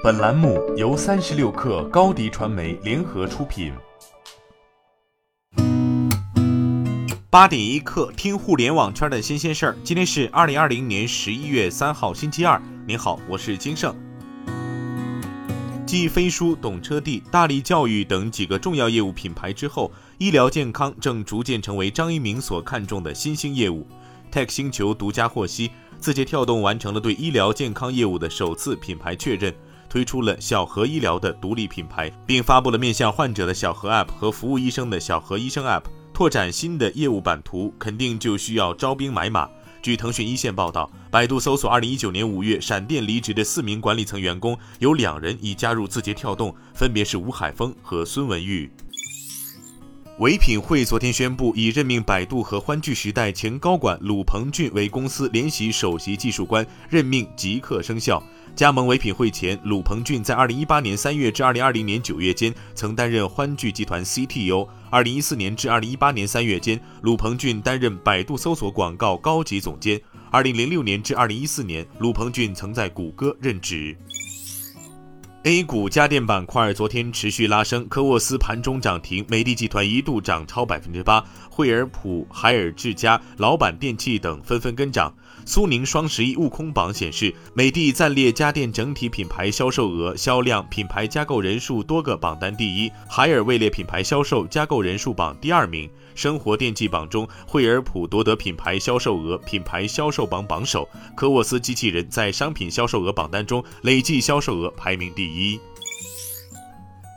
本栏目由三十六氪高低传媒联合出品。八点一刻，听互联网圈的新鲜事儿。今天是二零二零年十一月三号，星期二。您好，我是金盛。继飞书、懂车帝、大力教育等几个重要业务品牌之后，医疗健康正逐渐成为张一鸣所看重的新兴业务。Tech 星球独家获悉。字节跳动完成了对医疗健康业务的首次品牌确认，推出了小何医疗的独立品牌，并发布了面向患者的小何 App 和服务医生的小何医生 App。拓展新的业务版图，肯定就需要招兵买马。据腾讯一线报道，百度搜索，二零一九年五月闪电离职的四名管理层员工，有两人已加入字节跳动，分别是吴海峰和孙文玉。唯品会昨天宣布，已任命百度和欢聚时代前高管鲁鹏俊为公司联席首席技术官，任命即刻生效。加盟唯品会前，鲁鹏俊在二零一八年三月至二零二零年九月间曾担任欢聚集团 CTO。二零一四年至二零一八年三月间，鲁鹏俊担任百度搜索广告高级总监。二零零六年至二零一四年，鲁鹏俊曾在谷歌任职。A 股家电板块昨天持续拉升，科沃斯盘中涨停，美的集团一度涨超百分之八，惠而浦、海尔智家、老板电器等纷纷跟涨。苏宁双十一悟空榜显示，美的暂列家电整体品牌销售额、销量、品牌加购人数多个榜单第一，海尔位列品牌销售加购人数榜第二名。生活电器榜中，惠而浦夺得品牌销售额、品牌销售榜榜首，科沃斯机器人在商品销售额榜单中累计销售额排名第一。一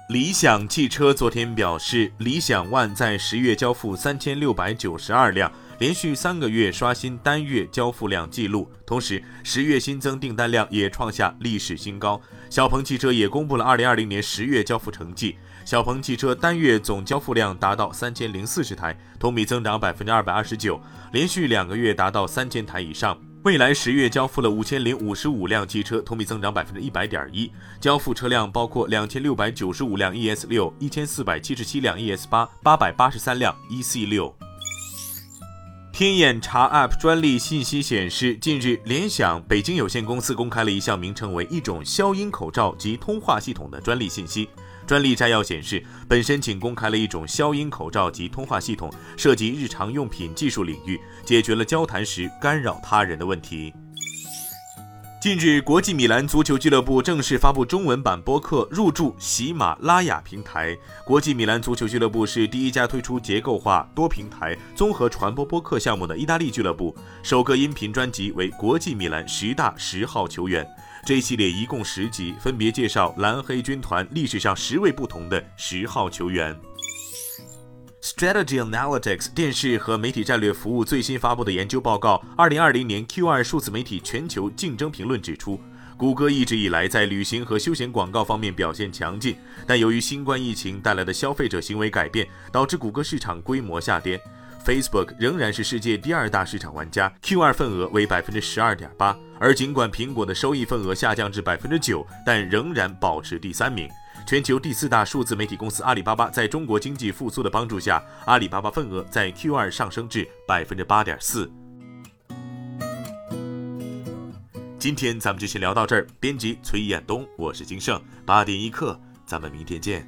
理想汽车昨天表示，理想 ONE 在十月交付三千六百九十二辆。连续三个月刷新单月交付量记录，同时十月新增订单量也创下历史新高。小鹏汽车也公布了二零二零年十月交付成绩，小鹏汽车单月总交付量达到三千零四十台，同比增长百分之二百二十九，连续两个月达到三千台以上。未来十月交付了五千零五十五辆汽车，同比增长百分之一百点一，交付车辆包括两千六百九十五辆 ES 六、一千四百七十七辆 ES 八、八百八十三辆 EC 六。天眼查 App 专利信息显示，近日联想北京有限公司公开了一项名称为“一种消音口罩及通话系统”的专利信息。专利摘要显示，本申请公开了一种消音口罩及通话系统，涉及日常用品技术领域，解决了交谈时干扰他人的问题。近日，国际米兰足球俱乐部正式发布中文版播客入驻喜马拉雅平台。国际米兰足球俱乐部是第一家推出结构化多平台综合传播播客项目的意大利俱乐部，首个音频专辑为《国际米兰十大十号球员》。这一系列一共十集，分别介绍蓝黑军团历史上十位不同的十号球员。Strategy Analytics 电视和媒体战略服务最新发布的研究报告《二零二零年 Q2 数字媒体全球竞争评论》指出，谷歌一直以来在旅行和休闲广告方面表现强劲，但由于新冠疫情带来的消费者行为改变，导致谷歌市场规模下跌。Facebook 仍然是世界第二大市场玩家，Q2 份额为百分之十二点八，而尽管苹果的收益份额下降至百分之九，但仍然保持第三名。全球第四大数字媒体公司阿里巴巴，在中国经济复苏的帮助下，阿里巴巴份额在 Q2 上升至百分之八点四。今天咱们就先聊到这儿。编辑崔彦东，我是金盛，八点一刻，咱们明天见。